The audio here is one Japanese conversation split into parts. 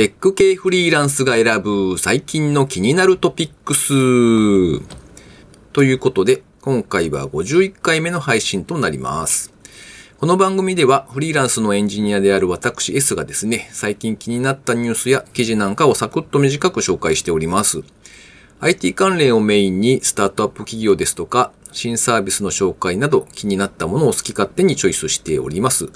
テック系フリーランスが選ぶ最近の気になるトピックス。ということで、今回は51回目の配信となります。この番組ではフリーランスのエンジニアである私 S がですね、最近気になったニュースや記事なんかをサクッと短く紹介しております。IT 関連をメインにスタートアップ企業ですとか、新サービスの紹介など気になったものを好き勝手にチョイスしております。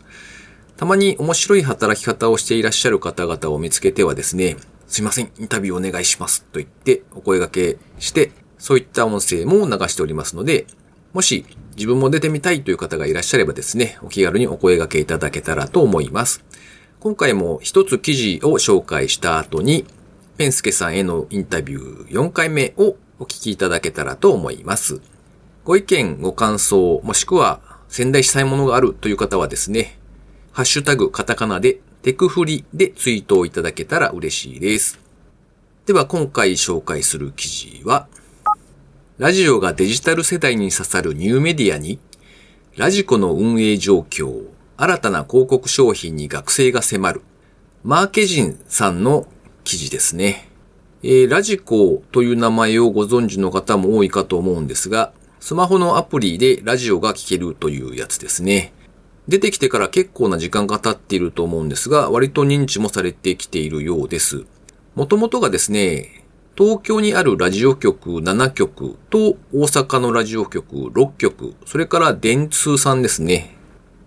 たまに面白い働き方をしていらっしゃる方々を見つけてはですね、すいません、インタビューお願いしますと言ってお声掛けして、そういった音声も流しておりますので、もし自分も出てみたいという方がいらっしゃればですね、お気軽にお声掛けいただけたらと思います。今回も一つ記事を紹介した後に、ペンスケさんへのインタビュー4回目をお聞きいただけたらと思います。ご意見、ご感想、もしくは仙台したいものがあるという方はですね、ハッシュタグカタカナでテクフリでツイートをいただけたら嬉しいです。では今回紹介する記事は、ラジオがデジタル世代に刺さるニューメディアに、ラジコの運営状況、新たな広告商品に学生が迫る、マーケジンさんの記事ですね。えー、ラジコという名前をご存知の方も多いかと思うんですが、スマホのアプリでラジオが聴けるというやつですね。出てきてから結構な時間が経っていると思うんですが、割と認知もされてきているようです。もともとがですね、東京にあるラジオ局7局と大阪のラジオ局6局、それから電通さんですね。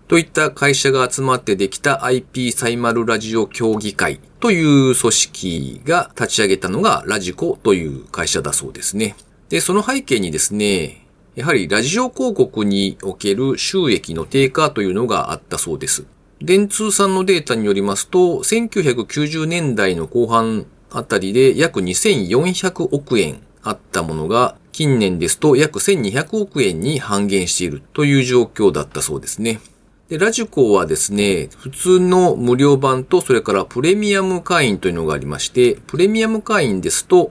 といった会社が集まってできた IP サイマルラジオ協議会という組織が立ち上げたのがラジコという会社だそうですね。で、その背景にですね、やはりラジオ広告における収益の低下というのがあったそうです。電通さんのデータによりますと、1990年代の後半あたりで約2400億円あったものが、近年ですと約1200億円に半減しているという状況だったそうですね。で、ラジコはですね、普通の無料版とそれからプレミアム会員というのがありまして、プレミアム会員ですと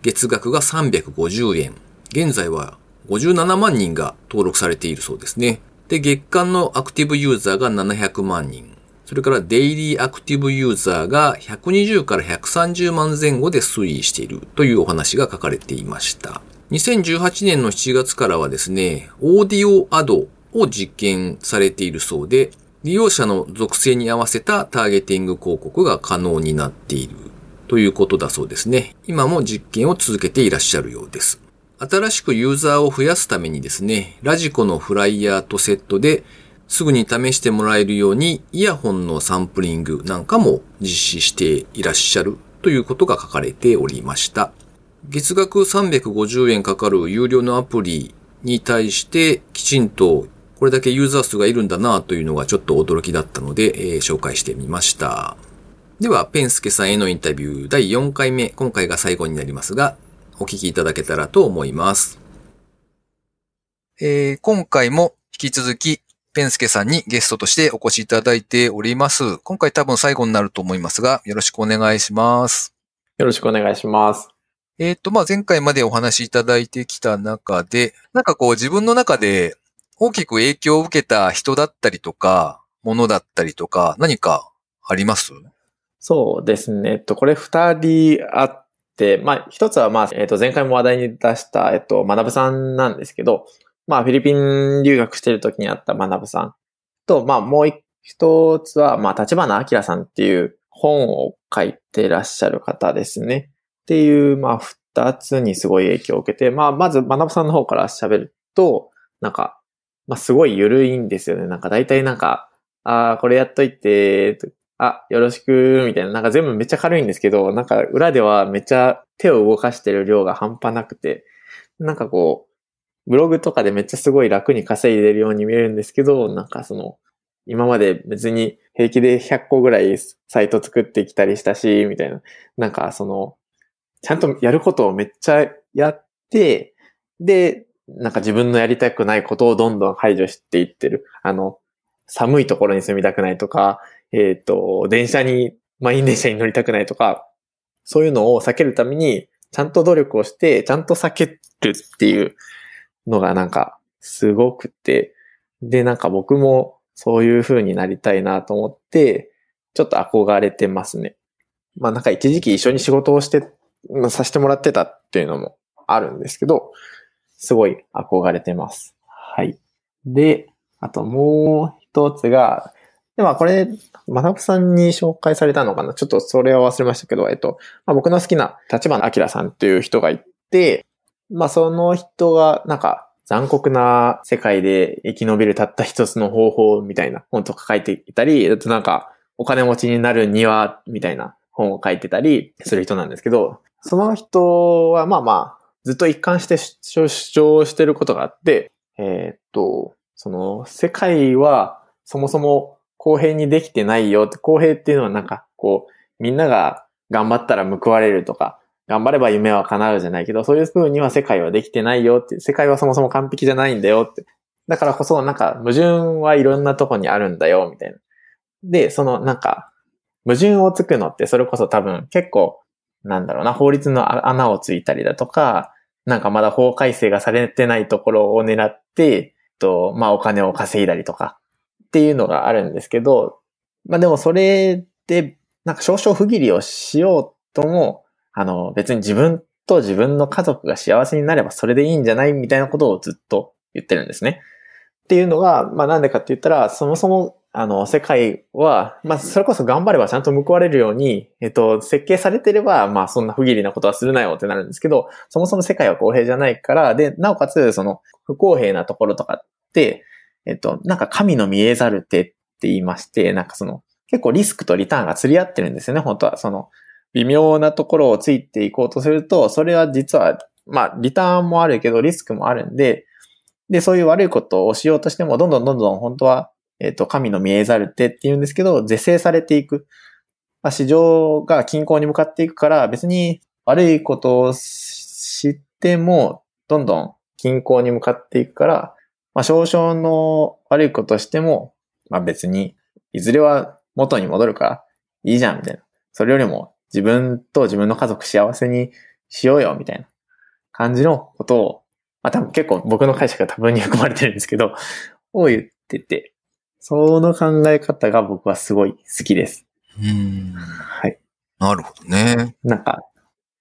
月額が350円。現在は57万人が登録されているそうですね。で、月間のアクティブユーザーが700万人。それからデイリーアクティブユーザーが120から130万前後で推移しているというお話が書かれていました。2018年の7月からはですね、オーディオアドを実験されているそうで、利用者の属性に合わせたターゲティング広告が可能になっているということだそうですね。今も実験を続けていらっしゃるようです。新しくユーザーを増やすためにですね、ラジコのフライヤーとセットですぐに試してもらえるようにイヤホンのサンプリングなんかも実施していらっしゃるということが書かれておりました。月額350円かかる有料のアプリに対してきちんとこれだけユーザー数がいるんだなというのがちょっと驚きだったので、えー、紹介してみました。では、ペンスケさんへのインタビュー第4回目、今回が最後になりますが、お聞きいただけたらと思います。えー、今回も引き続き、ペンスケさんにゲストとしてお越しいただいております。今回多分最後になると思いますが、よろしくお願いします。よろしくお願いします。えっ、ー、と、まあ、前回までお話しいただいてきた中で、なんかこう自分の中で大きく影響を受けた人だったりとか、ものだったりとか、何かあります？そうですね。えっと、これ二人あっ、でまあ、一つは、まあ、えっ、ー、と、前回も話題に出した、えっ、ー、と、学さんなんですけど、まあ、フィリピン留学してる時にあった学さんと、まあ、もう一つは、まあ、立花明さんっていう本を書いてらっしゃる方ですね。っていう、まあ、二つにすごい影響を受けて、まあ、まず、学さんの方から喋ると、なんか、まあ、すごい緩いんですよね。なんか、大体なんか、ああ、これやっといて、あ、よろしく、みたいな、なんか全部めっちゃ軽いんですけど、なんか裏ではめっちゃ手を動かしてる量が半端なくて、なんかこう、ブログとかでめっちゃすごい楽に稼いでるように見えるんですけど、なんかその、今まで別に平気で100個ぐらいサイト作ってきたりしたし、みたいな。なんかその、ちゃんとやることをめっちゃやって、で、なんか自分のやりたくないことをどんどん排除していってる。あの、寒いところに住みたくないとか、えっ、ー、と、電車に、満員電車に乗りたくないとか、そういうのを避けるために、ちゃんと努力をして、ちゃんと避けるっていうのがなんか、すごくて、で、なんか僕もそういう風になりたいなと思って、ちょっと憧れてますね。まあなんか一時期一緒に仕事をして、まあ、させてもらってたっていうのもあるんですけど、すごい憧れてます。はい。で、あともう一つが、で、まあこれ、まなぶさんに紹介されたのかな？ちょっとそれは忘れましたけど、えっと、まあ、僕の好きな立花明さんっていう人がいて、まあその人がなんか残酷な世界で生き延びるたった一つの方法みたいな本とか書いていたり、あとなんかお金持ちになるにはみたいな本を書いてたりする人なんですけど、その人はまあまあずっと一貫して主張してることがあって、えーっと、その世界はそもそも公平にできてないよって、公平っていうのはなんかこうみんなが頑張ったら報われるとか、頑張れば夢は叶うじゃないけど、そういう風には世界はできてないよって、世界はそもそも完璧じゃないんだよって。だからこそなんか矛盾はいろんなとこにあるんだよ、みたいな。で、そのなんか、矛盾をつくのってそれこそ多分結構、なんだろうな、法律の穴をついたりだとか、なんかまだ法改正がされてないところを狙って、と、まあお金を稼いだりとかっていうのがあるんですけど、まあでもそれで、なんか少々不義理をしようとも、あの、別に自分と自分の家族が幸せになればそれでいいんじゃないみたいなことをずっと言ってるんですね。っていうのが、まあなんでかって言ったら、そもそも、あの、世界は、まあそれこそ頑張ればちゃんと報われるように、えっと、設計されてれば、まあそんな不義理なことはするなよってなるんですけど、そもそも世界は公平じゃないから、で、なおかつ、その、不公平なところとかって、えっと、なんか神の見えざる手って言いまして、なんかその、結構リスクとリターンが釣り合ってるんですよね、本当は。その、微妙なところをついていこうとすると、それは実は、まあ、リターンもあるけど、リスクもあるんで、で、そういう悪いことをしようとしても、どんどんどんどん本当は、えっ、と、神の見えざる手って言うんですけど、是正されていく。まあ、市場が均衡に向かっていくから、別に悪いことを知っても、どんどん均衡に向かっていくから、まあ、少々の悪いことをしても、まあ別に、いずれは元に戻るから、いいじゃん、みたいな。それよりも、自分と自分の家族幸せにしようよ、みたいな感じのことを、まあ多分結構僕の解釈が多分に含まれてるんですけど、を言ってて、その考え方が僕はすごい好きです。うん。はい。なるほどね。なんか、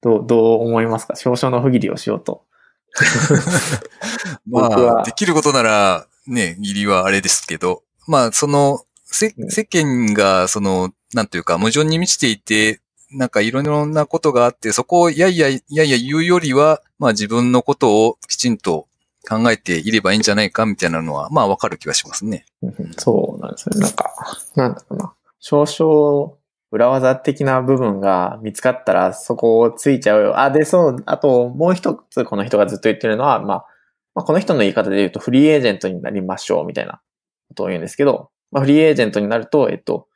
どう、どう思いますか？少々の不義理をしようと。まあ、できることなら、ね、義理はあれですけど、まあ、その、世間が、その、なんというか、矛盾に満ちていて、なんかいろいろなことがあって、そこをやいやいやいや言うよりは、まあ自分のことをきちんと考えていればいいんじゃないかみたいなのは、まあわかる気がしますね。うんそうなんですよ。なんか、なんだろうな。少々、裏技的な部分が見つかったらそこをついちゃうよ。あ、で、そう、あともう一つこの人がずっと言ってるのは、まあ、まあ、この人の言い方で言うとフリーエージェントになりましょうみたいなことを言うんですけど、まあ、フリーエージェントになると、えっと、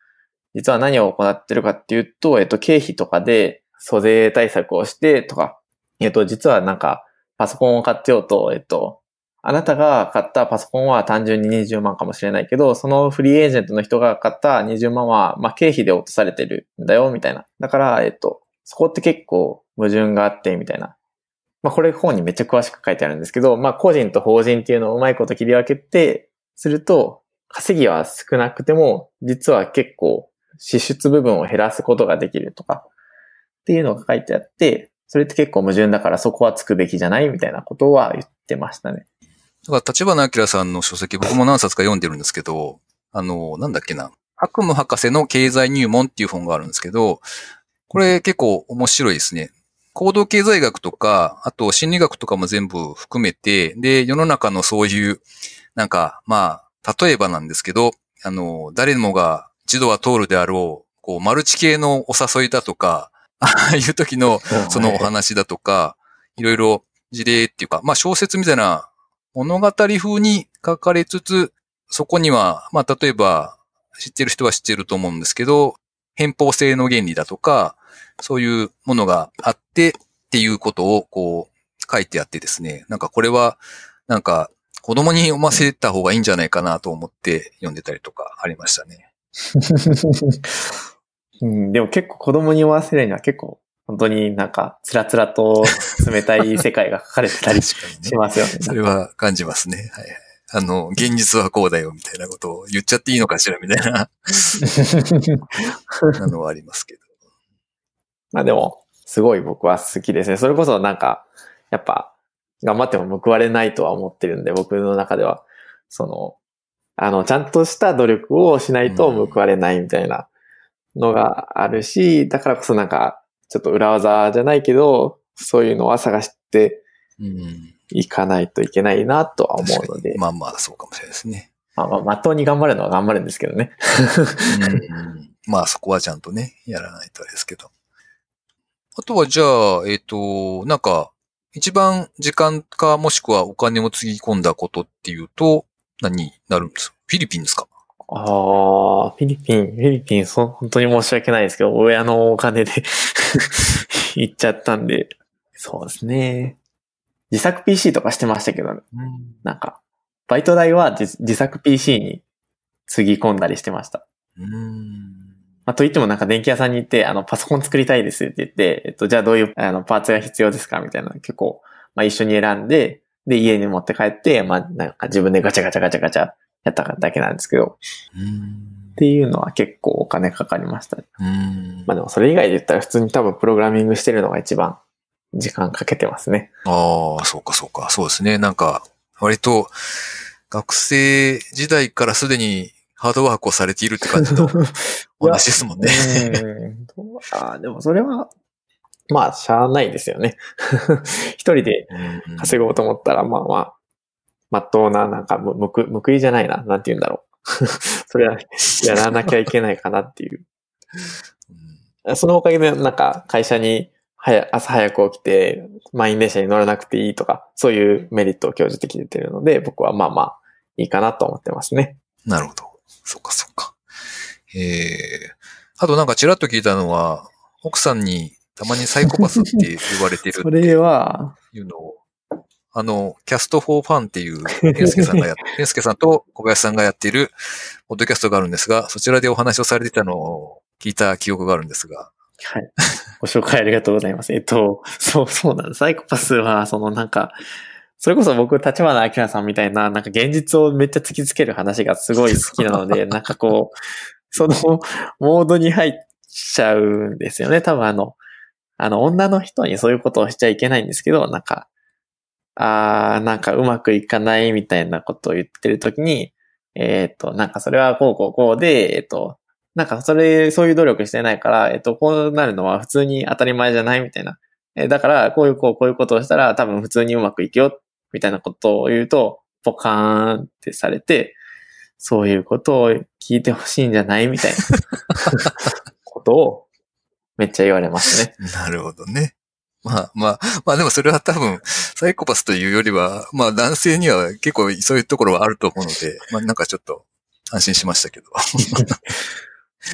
実は何を行ってるかっていうと、えっと、経費とかで租税対策をしてとか、えっと、実はなんか、パソコンを買ってようと、えっと、あなたが買ったパソコンは単純に20万かもしれないけど、そのフリーエージェントの人が買った20万は、まあ、経費で落とされてるんだよ、みたいな。だから、えっと、そこって結構矛盾があって、みたいな。まあ、これ本にめっちゃ詳しく書いてあるんですけど、まあ、個人と法人っていうのをうまいこと切り分けて、すると、稼ぎは少なくても、実は結構支出部分を減らすことができるとか、っていうのが書いてあって、それって結構矛盾だからそこはつくべきじゃないみたいなことは言ってましたね。だから、立花明さんの書籍、僕も何冊か読んでるんですけど、あの、なんだっけな。悪夢博士の経済入門っていう本があるんですけど、これ結構面白いですね。行動経済学とか、あと心理学とかも全部含めて、で、世の中のそういう、なんか、まあ、例えばなんですけど、あの、誰もが一度は通るであろう、こう、マルチ系のお誘いだとか、あ あいう時のそのお話だとか、いろいろ事例っていうか、まあ小説みたいな物語風に書かれつつ、そこには、まあ例えば知ってる人は知ってると思うんですけど、偏方性の原理だとか、そういうものがあってっていうことをこう書いてあってですね、なんかこれはなんか子供に読ませた方がいいんじゃないかなと思って読んでたりとかありましたね。うん、でも結構子供に読ませるには結構本当になんかつらつらと冷たい世界が書かれてたりし。ますよね。それは感じますね。はいはい。あの、現実はこうだよみたいなことを言っちゃっていいのかしらみたいな、なのはありますけど。まあでも、すごい僕は好きですね。それこそなんか、やっぱ、頑張っても報われないとは思ってるんで、僕の中では、その、あの、ちゃんとした努力をしないと報われないみたいなのがあるし、だからこそなんか、ちょっと裏技じゃないけど、そういうのは探してうん。いかないといけないなとは思うので、まあまあ、そうかもしれないですね。まあまあ、まっとうに頑張るのは頑張るんですけどね。うんまあそこはちゃんとね、やらないとあれですけど。あとはじゃあ、えっ、と、なんか、一番時間かもしくはお金をつぎ込んだことっていうと、何になるんですかフィリピンですかああ、フィリピン、フィリピン、そう、本当に申し訳ないですけど、親のお金で 行っちゃったんで、そうですね。自作 PC とかしてましたけど、なんか、バイト代は自自作 PC につぎ込んだりしてました。うん。まあ、と言ってもなんか電気屋さんに行って、あの、パソコン作りたいですって言って、えっと、じゃあどういう、あの、パーツが必要ですかみたいな、結構、まあ、一緒に選んで、で、家に持って帰って、まあ、なんか自分でガチャガチャガチャガチャやっただけなんですけど、うんっていうのは結構お金かかりました。うんまあでもそれ以外で言ったら普通に多分プログラミングしてるのが一番時間かけてますね。ああ、そうかそうか。そうですね。なんか、割と、学生時代からすでにハードワークをされているって感じの お話ですもんね。うんあーでもそれは、まあ、しゃあないですよね。一人でうん稼ごうと思ったら、まあまあ、まっとうな、なんか、む、むく、報いじゃないな。なんて言うんだろう。それは、やらなきゃいけないかなっていう。うんそのおかげで、なんか、会社に、早、朝早く起きて、満員電車に乗らなくていいとか、そういうメリットを享受できてるので、僕はまあまあ、いいかなと思ってますね。なるほど。そっかそっか。ええあとなんかちらっと聞いたのは、奥さんにたまにサイコパスって言われてるそれは、っていうのを、あの、キャストフォーファンっていう、健介さんがやっ、健介さんと小林さんがやっている、ポッドキャストがあるんですが、そちらでお話をされてたのを聞いた記憶があるんですが。はい。ご紹介ありがとうございます。えっと、そう、そうなんです。サイコパスは、そのなんか、それこそ僕、立花明さんみたいな、なんか現実をめっちゃ突きつける話がすごい好きなので、なんかこう、そのモードに入っちゃうんですよね。多分あの、あの、女の人にそういうことをしちゃいけないんですけど、なんか、あー、なんかうまくいかないみたいなことを言ってるときに、えっ、と、なんかそれはこうこうこうで、えっ、と、なんかそれ、そういう努力してないから、えっと、こうなるのは普通に当たり前じゃないみたいな。えだから、こういう、こう、こういうことをしたら多分普通にうまくいくよ、みたいなことを言うと、ポカーンってされて、そういうことを聞いてほしいんじゃないみたいなことをめっちゃ言われますね。なるほどね。まあまあ、まあでもそれは多分、サイコパスというよりは、まあ男性には結構そういうところはあると思うので、まあなんかちょっと安心しましたけど。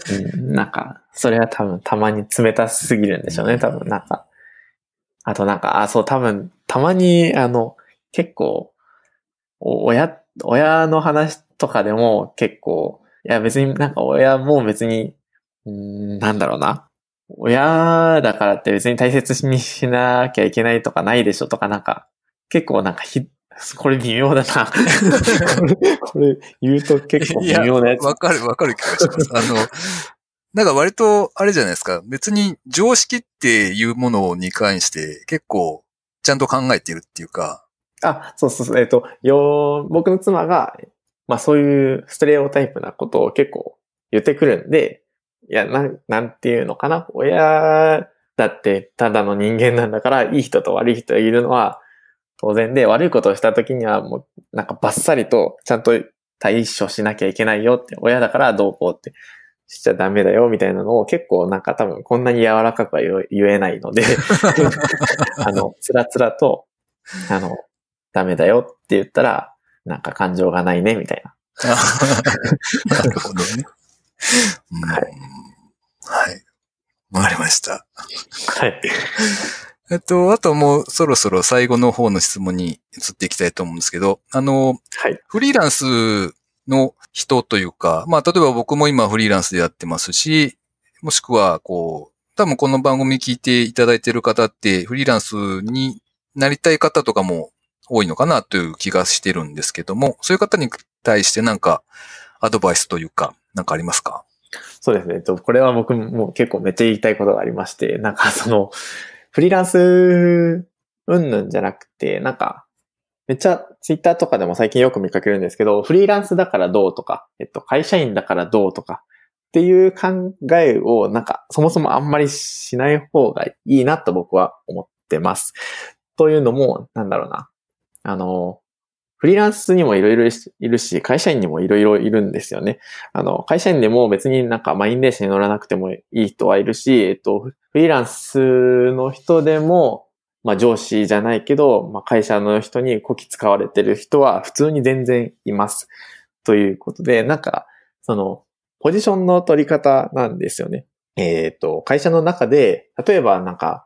うん、なんか、それは多分たまに冷たすぎるんでしょうね、多分なんか。あとなんか、あ、そう、多分、たまに、あの、結構、お親、親の話とかでも結構、いや別になんか親も別に、うーんなんだろうな。親だからって別に大切にしなきゃいけないとかないでしょとかなんか、結構なんかひ、これ微妙だな。これ、これ言うと結構微妙なやつ。わかるわかる気がします。あの、なんか割と、あれじゃないですか。別に常識っていうものに関して結構ちゃんと考えてるっていうか、あ、そうそうそう。えっ、と、よ、僕の妻が、まあそういうステレオタイプなことを結構言ってくるんで、いや、なん、なんていうのかな。親だってただの人間なんだから、いい人と悪い人がいるのは当然で、悪いことをした時にはもう、なんかバッサリとちゃんと対処しなきゃいけないよって、親だからどうこうってしちゃダメだよみたいなのを結構なんか多分こんなに柔らかくは言言えないので、あの、つらつらと、あの、ダメだよって言ったら、なんか感情がないね、みたいな。なるほどね。う んはいはい。わかりました。はい。えっと、あともうそろそろ最後の方の質問に移っていきたいと思うんですけど、あの、はい。フリーランスの人というか、まあ、例えば僕も今フリーランスでやってますし、もしくは、こう、多分この番組聞いていただいている方って、フリーランスになりたい方とかも多いのかなという気がしてるんですけども、そういう方に対してなんかアドバイスというか、なんかありますか？そうですね。と、これは僕も結構めっちゃ言いたいことがありまして、なんかその、フリーランス、うんぬんじゃなくて、なんか、めっちゃツイッターとかでも最近よく見かけるんですけど、フリーランスだからどうとか、えっと、会社員だからどうとか、っていう考えをなんかそもそもあんまりしない方がいいなと僕は思ってます。というのも、なんだろうな。あの、フリーランスにもいろいろいるし、会社員にもいろいろいるんですよね。あの、会社員でも別になんか満員電車に乗らなくてもいい人はいるし、えっと、フリーランスの人でも、まあ上司じゃないけど、まあ会社の人にこき使われてる人は普通に全然います。ということで、なんか、その、ポジションの取り方なんですよね。えっ、と、会社の中で、例えばなんか、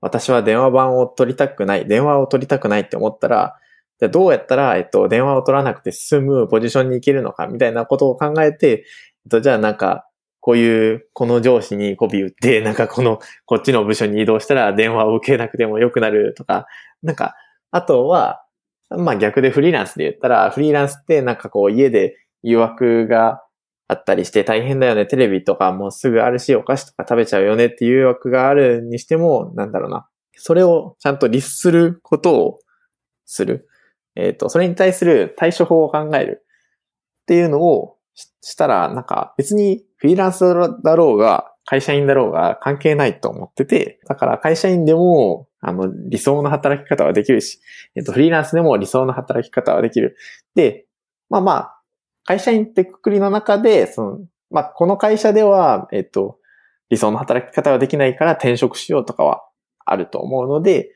私は電話番を取りたくない、電話を取りたくないって思ったら、じゃどうやったら、えっと、電話を取らなくて済むポジションに行けるのか、みたいなことを考えて、えっと、じゃあなんか、こういう、この上司に媚び打って、なんかこの、こっちの部署に移動したら電話を受けなくても良くなるとか、なんか、あとは、まあ逆でフリーランスで言ったら、フリーランスってなんかこう家で誘惑があったりして大変だよね。テレビとかもうすぐあるし、お菓子とか食べちゃうよねっていう誘惑があるにしても、なんだろうな。それをちゃんと律することをする。えっ、と、それに対する対処法を考えるっていうのをしたら、なんか別にフリーランスだろうが、会社員だろうが関係ないと思ってて、だから会社員でも、あの、理想の働き方はできるし、えっ、と、フリーランスでも理想の働き方はできる。で、まあまあ、会社員ってくくりの中で、その、まあ、この会社では、えっと、理想の働き方はできないから転職しようとかはあると思うので、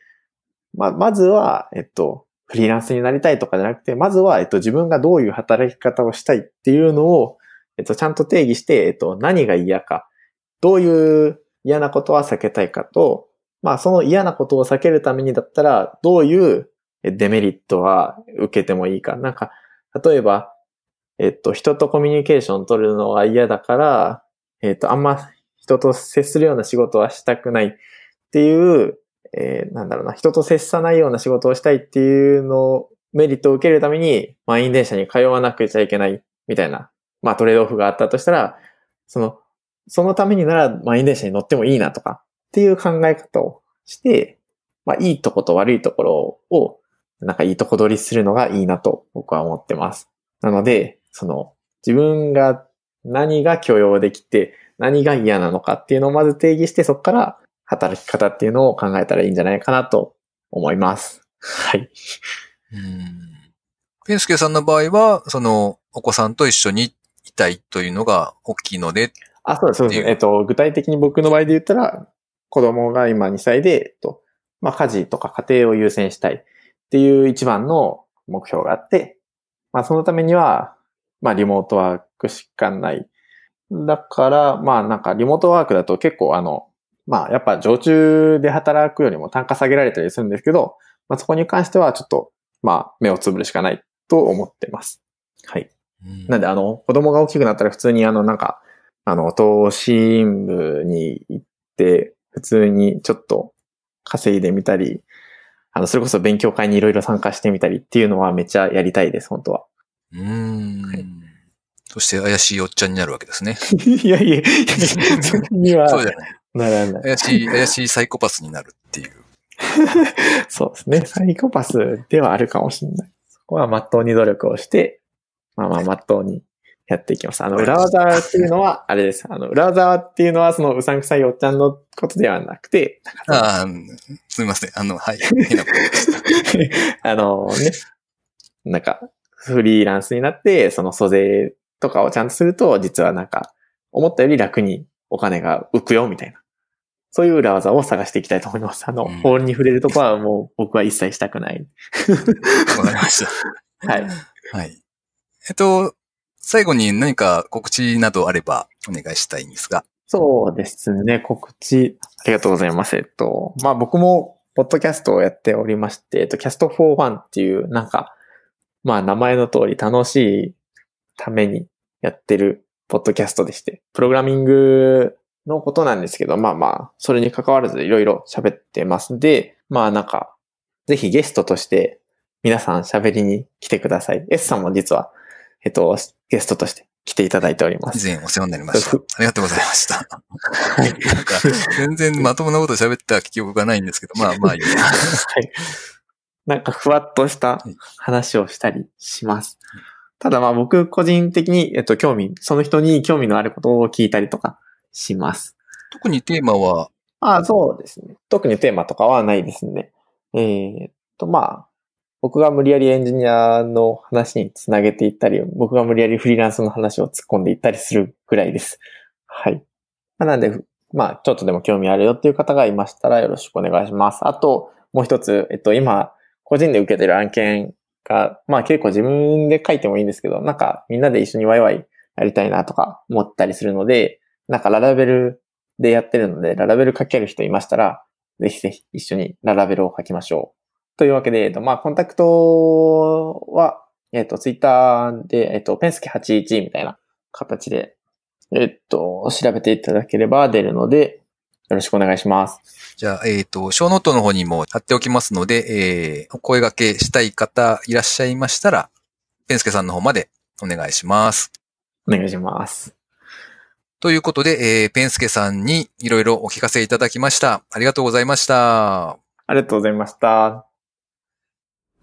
まあ、まずは、えっと、フリーランスになりたいとかじゃなくて、まずは、えっと、自分がどういう働き方をしたいっていうのを、えっと、ちゃんと定義して、えっと、何が嫌か、どういう嫌なことは避けたいかと、まあ、その嫌なことを避けるためにだったら、どういうデメリットは受けてもいいか。なんか、例えば、えっと、人とコミュニケーション取るのが嫌だから、えっと、あんま人と接するような仕事はしたくないっていう、えーなんだろうな、人と接さないような仕事をしたいっていうのを、メリットを受けるために、満員電車に通わなくちゃいけないみたいな、まあトレードオフがあったとしたら、その、そのためになら満員電車に乗ってもいいなとかっていう考え方をして、まあいいとこと悪いところを、なんかいいとこ取りするのがいいなと僕は思ってます。なので、その、自分が何が許容できて、何が嫌なのかっていうのをまず定義して、そこから働き方っていうのを考えたらいいんじゃないかなと思います。はい。うん。ペンスケさんの場合は、その、お子さんと一緒にいたいというのが大きいので、あ、そうです、そうです。えっと、具体的に僕の場合で言ったら、子供が今2歳で、えっと、まあ、家事とか家庭を優先したいっていう一番の目標があって、まあ、そのためには、まあ、リモートワークしかない。だから、まあ、なんか、リモートワークだと結構あの、まあ、やっぱ常駐で働くよりも単価下げられたりするんですけど、まあ、そこに関してはちょっと、まあ、目をつぶるしかないと思ってます。はい。うんなんで、あの、子供が大きくなったら普通にあの、なんか、あの、投資部に行って、普通にちょっと稼いでみたり、あの、それこそ勉強会にいろいろ参加してみたりっていうのはめっちゃやりたいです、本当は。うーん。そして怪しいおっちゃんになるわけですね。いやいや、それにはそうじゃない。ならない。怪しい、怪しいサイコパスになるっていう。そうですね。サイコパスではあるかもしれない。そこは真っ当に努力をして、まあまあ真っ当にやっていきます。あの、裏技っていうのは、あれです。あの、裏技っていうのは、そのうさんくさいおっちゃんのことではなくて、ああ、すみません。あの、はい。変なことでした。あのね、なんか、フリーランスになって、その租税とかをちゃんとすると、実はなんか、思ったより楽にお金が浮くよ、みたいな。そういう裏技を探していきたいと思います。あの、うん法に触れるとこはもう僕は一切したくない。わかりまし はい。た。はい。えっと、最後に何か告知などあればお願いしたいんですが。そうですね。告知、ありがとうございます。えっと、まあ僕も、ポッドキャストをやっておりまして、えっと、キャスト4 1っていう、なんか、まあ名前の通り楽しいためにやってるポッドキャストでして、プログラミングのことなんですけど、まあまあ、それに関わらずいろいろ喋ってますんで、まあなんか、ぜひゲストとして皆さん喋りに来てください。S さんも実は、えっと、ゲストとして来ていただいております。以前お世話になりました。ありがとうございました。なんか全然まともなこと喋った記憶がないんですけど、まあまあいいや。はい。なんかふわっとした話をしたりします。ただまあ僕個人的に、えっと、興味、その人に興味のあることを聞いたりとかします。特にテーマは、ああ、そうですね。特にテーマとかはないですね。えーっと、まあ、僕が無理やりエンジニアの話につなげていったり、僕が無理やりフリーランスの話を突っ込んでいったりするぐらいです。はい。まあなんで、まあ、ちょっとでも興味あるよっていう方がいましたらよろしくお願いします。あと、もう一つ、えっと、今、個人で受けてる案件が、まあ結構自分で書いてもいいんですけど、なんかみんなで一緒にワイワイやりたいなとか思ったりするので、なんか Laravel でやってるので、 Laravel 書ける人いましたら、ぜひぜひ一緒に Laravel を書きましょう。というわけで、まあ、コンタクトは、えっと、ツイッターで、えっと、ペンスケ81みたいな形で、えっと、調べていただければ出るので、よろしくお願いします。じゃあ、えっ、と、ショーノートの方にも貼っておきますので、えー、お声掛けしたい方いらっしゃいましたら、ペンスケさんの方までお願いします。お願いします。ということで、えー、ペンスケさんにいろいろお聞かせいただきました。ありがとうございました。ありがとうございました。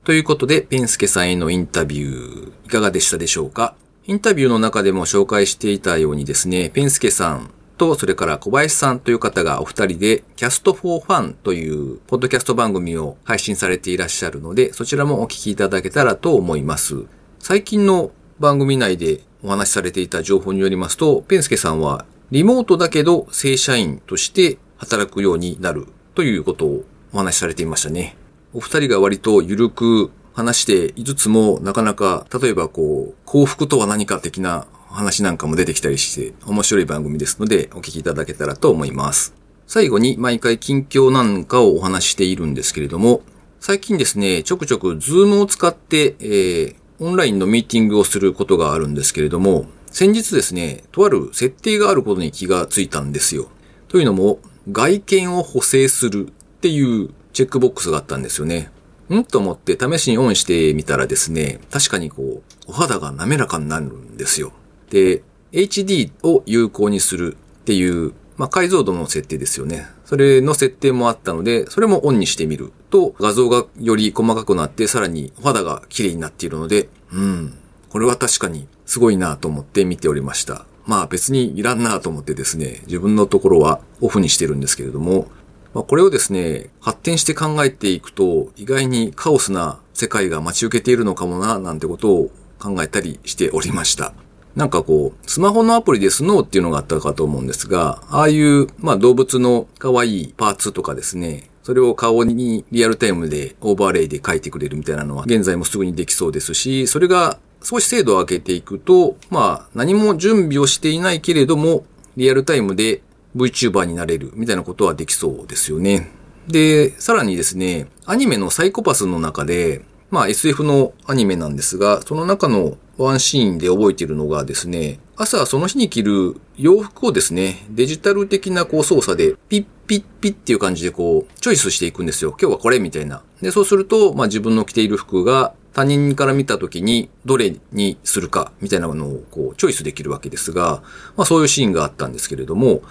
ということで、ペンスケさんへのインタビュー、いかがでしたでしょうか？インタビューの中でも紹介していたようにですね、ペンスケさんと、それから小林さんという方がお二人で、キャストフォーファンという、ポッドキャスト番組を配信されていらっしゃるので、そちらもお聞きいただけたらと思います。最近の番組内でお話しされていた情報によりますと、ペンスケさんは、リモートだけど正社員として働くようになるということをお話しされていましたね。お二人が割と緩く話していつつも、なかなか、例えばこう、幸福とは何か的な話なんかも出てきたりして、面白い番組ですので、お聞きいただけたらと思います。最後に毎回近況なんかをお話ししているんですけれども、最近ですね、ちょくちょくズームを使って、えー、オンラインのミーティングをすることがあるんですけれども、先日ですね、とある設定があることに気がついたんですよ。というのも、外見を補正するっていうチェックボックスがあったんですよね。ん？と思って試しにオンしてみたらですね、確かにこう、お肌が滑らかになるんですよ。で、HD を有効にするっていう、まあ、解像度の設定ですよね。それの設定もあったので、それもオンにしてみると、画像がより細かくなって、さらにお肌が綺麗になっているので、うん、これは確かにすごいなと思って見ておりました。まあ別にいらんなと思ってですね、自分のところはオフにしてるんですけれども、まあ、これをですね、発展して考えていくと、意外にカオスな世界が待ち受けているのかもな、なんてことを考えたりしておりました。なんかこう、スマホのアプリでスノーっていうのがあったかと思うんですが、ああいう、まあ動物の可愛いパーツとかですね、それを顔にリアルタイムでオーバーレイで描いてくれるみたいなのは現在もすぐにできそうですし、それが少し精度を上げていくと、まあ何も準備をしていないけれども、リアルタイムで VTuber になれるみたいなことはできそうですよね。で、さらにですね、アニメのサイコパスの中で、まあ SF のアニメなんですが、その中のワンシーンで覚えているのがですね、朝その日に着る洋服をですね、デジタル的なこう操作でピッピッピッっていう感じでこう、チョイスしていくんですよ。今日はこれみたいな。で、そうすると、まあ自分の着ている服が他人から見た時にどれにするかみたいなのをこう、チョイスできるわけですが、まあそういうシーンがあったんですけれども、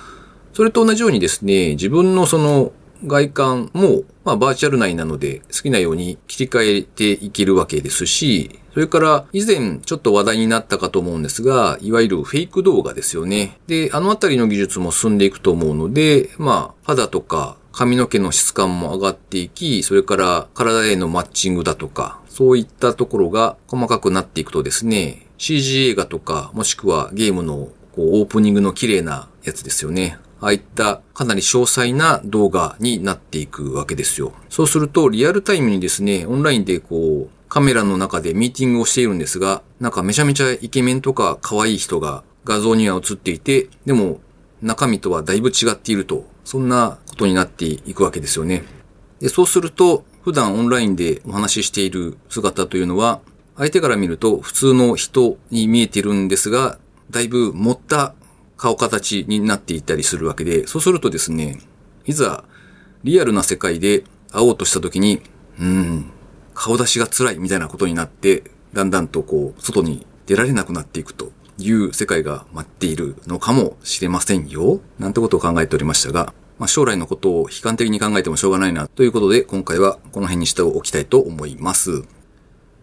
それと同じようにですね、自分のその外観も、まあバーチャル内なので好きなように切り替えていけるわけですし、それから以前ちょっと話題になったかと思うんですが、いわゆるフェイク動画ですよね。で、あのあたりの技術も進んでいくと思うので、まあ肌とか髪の毛の質感も上がっていき、それから体へのマッチングだとか、そういったところが細かくなっていくとですね、CG 映画とか、もしくはゲームのこうオープニングの綺麗なやつですよね。ああいったかなり詳細な動画になっていくわけですよ。そうするとリアルタイムにですね、オンラインでこうカメラの中でミーティングをしているんですが、なんかめちゃめちゃイケメンとか可愛い人が画像には映っていて、でも中身とはだいぶ違っていると、そんなことになっていくわけですよね。で、そうすると普段オンラインでお話ししている姿というのは、相手から見ると普通の人に見えてるんですが、だいぶ持った顔形になっていたりするわけで、そうするとですね、いざリアルな世界で会おうとした時に、うん、顔出しが辛いみたいなことになって、だんだんとこう、外に出られなくなっていくという世界が待っているのかもしれませんよ。なんてことを考えておりましたが、まあ、将来のことを悲観的に考えてもしょうがないなということで、今回はこの辺にしておきたいと思います。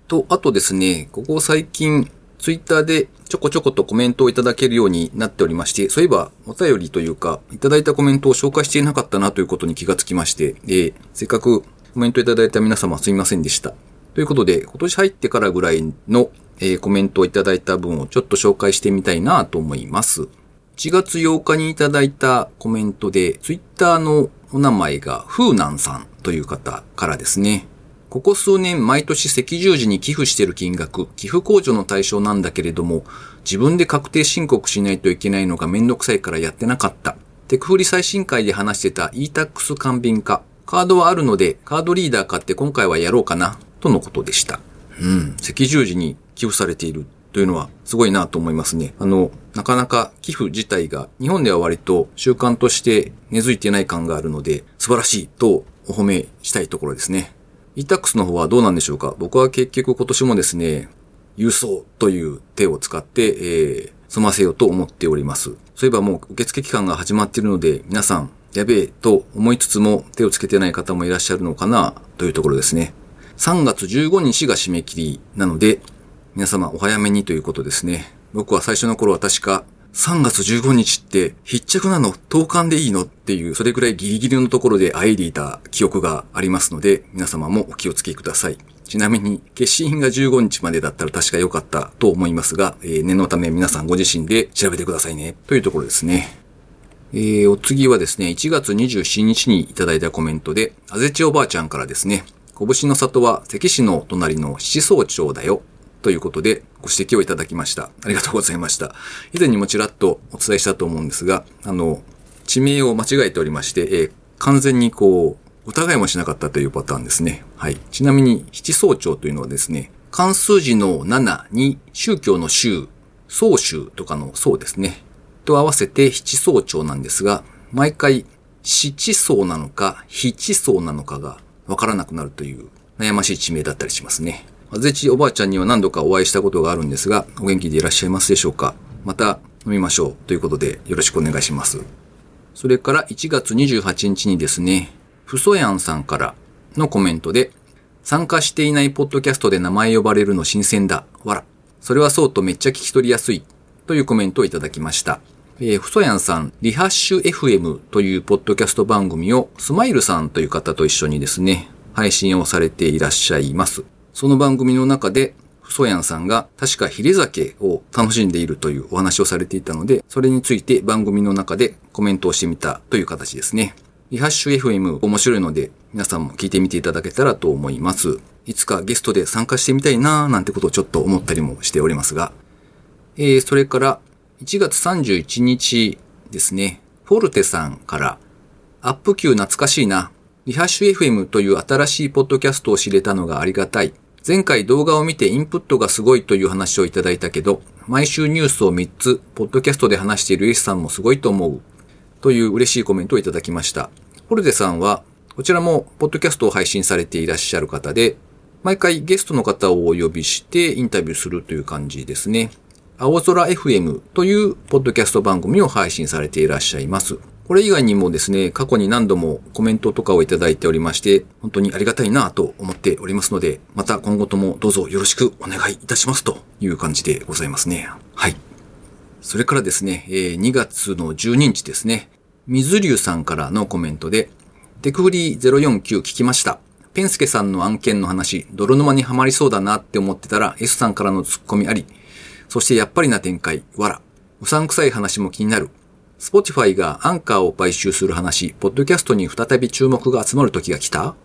と、あとですね、ここ最近、ツイッターでちょこちょことコメントをいただけるようになっておりまして、そういえばお便りというか、いただいたコメントを紹介していなかったなということに気がつきまして、で、せっかくコメントいただいた皆様すみませんでした。ということで、今年入ってからぐらいの、えー、コメントをいただいた分をちょっと紹介してみたいなと思います。1月8日にいただいたコメントで、ツイッターのお名前がフーナンさんという方からですね。ここ数年毎年赤十字に寄付している金額、寄付控除の対象なんだけれども、自分で確定申告しないといけないのがめんどくさいからやってなかった。テクフリ最新回で話してた e-tax 簡便化。カードはあるので、カードリーダー買って今回はやろうかな。とのことでした。うん。赤十字に寄付されているというのはすごいなと思いますね。あの、なかなか寄付自体が日本では割と習慣として根付いてない感があるので素晴らしいとお褒めしたいところですね。e-tax の方はどうなんでしょうか？僕は結局今年もですね、郵送という手を使って、えー、済ませようと思っております。そういえばもう受付期間が始まっているので、皆さん、やべえと思いつつも手をつけてない方もいらっしゃるのかなというところですね。3月15日が締め切りなので、皆様お早めにということですね。僕は最初の頃は確か3月15日って必着なの？投函でいいの？っていう、それくらいギリギリのところであえいでいた記憶がありますので、皆様もお気をつけください。ちなみに、決心が15日までだったら確か良かったと思いますが、えー、念のため皆さんご自身で調べてくださいね。というところですね。えー、お次はですね、1月27日にいただいたコメントで、あぜちおばあちゃんからですね、拳の里は関市の隣の七層町だよ。ということで、ご指摘をいただきました。ありがとうございました。以前にもちらっとお伝えしたと思うんですが、あの、地名を間違えておりまして、えー、完全にこう、疑いもしなかったというパターンですね。はい。ちなみに、七層町というのはですね、関数字の7に宗教の宗、宗宗とかの宗ですね。と合わせて七層町なんですが、毎回七層なのか七層なのかがわからなくなるという悩ましい地名だったりしますね。あぜちおばあちゃんには何度かお会いしたことがあるんですが、お元気でいらっしゃいますでしょうかまた飲みましょうということでよろしくお願いします。それから1月28日にですね、ふそやんさんからのコメントで、参加していないポッドキャストで名前呼ばれるの新鮮だ。わら。それはそうとめっちゃ聞き取りやすい。というコメントをいただきました。えー、ふそやんさん、リハッシュ FM というポッドキャスト番組をスマイルさんという方と一緒にですね、配信をされていらっしゃいます。その番組の中で、ふそやんさんが確かヒレ酒を楽しんでいるというお話をされていたので、それについて番組の中でコメントをしてみたという形ですね。リハッシュ FM 面白いので、皆さんも聞いてみていただけたらと思います。いつかゲストで参加してみたいなーなんてことをちょっと思ったりもしておりますが。えー、それから、1月31日ですね、フォルテさんから、アップ級懐かしいな。リハッシュ FM という新しいポッドキャストを知れたのがありがたい。前回動画を見てインプットがすごいという話をいただいたけど、毎週ニュースを3つ、ポッドキャストで話している S さんもすごいと思う。という嬉しいコメントをいただきました。フォルテさんは、こちらもポッドキャストを配信されていらっしゃる方で、毎回ゲストの方をお呼びしてインタビューするという感じですね。青空 FM というポッドキャスト番組を配信されていらっしゃいます。これ以外にもですね、過去に何度もコメントとかをいただいておりまして、本当にありがたいなと思っておりますので、また今後ともどうぞよろしくお願いいたしますという感じでございますね。はい。それからですね、2月の12日ですね、水流さんからのコメントで、テクフリー049聞きました。ペンスケさんの案件の話、泥沼にはまりそうだなって思ってたら S さんからのツッコミあり、そしてやっぱりな展開、わら。うさんくさい話も気になる。スポティファイがアンカーを買収する話、ポッドキャストに再び注目が集まる時が来た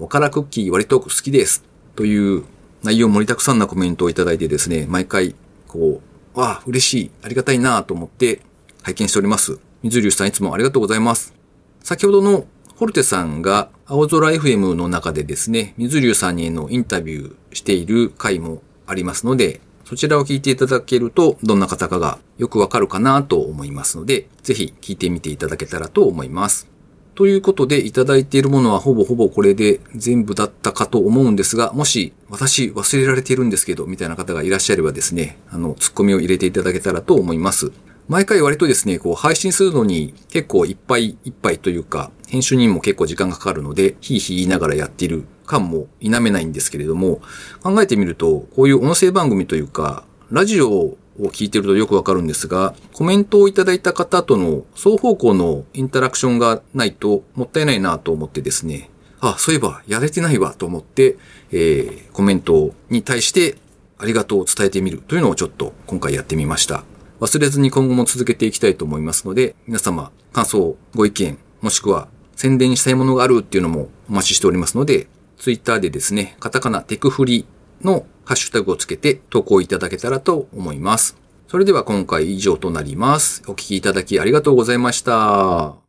おからクッキー割と好きです。という内容盛りだくさんなコメントをいただいてですね、毎回、こう、わあ、嬉しい、ありがたいなと思って拝見しております。水流さんいつもありがとうございます。先ほどのホルテさんが青空 FM の中でですね、水流さんにのインタビューしている回もありますので、そちらを聞いていただけると、どんな方かがよくわかるかなと思いますので、ぜひ聞いてみていただけたらと思います。ということで、いただいているものはほぼほぼこれで全部だったかと思うんですが、もし私忘れられているんですけど、みたいな方がいらっしゃればですね、あの、ツッコミを入れていただけたらと思います。毎回割とですね、こう配信するのに結構いっぱいいっぱいというか、編集にも結構時間がかかるので、ひいひい言いながらやっている感も否めないんですけれども、考えてみると、こういう音声番組というか、ラジオを聞いてるとよくわかるんですが、コメントをいただいた方との双方向のインタラクションがないともったいないなと思ってですね、あ、そういえばやれてないわと思って、えー、コメントに対してありがとうを伝えてみるというのをちょっと今回やってみました。忘れずに今後も続けていきたいと思いますので、皆様、感想、ご意見、もしくは宣伝したいものがあるっていうのもお待ちしておりますので、ツイッターでですね、カタカナテクフリのハッシュタグをつけて投稿いただけたらと思います。それでは今回以上となります。お聴きいただきありがとうございました。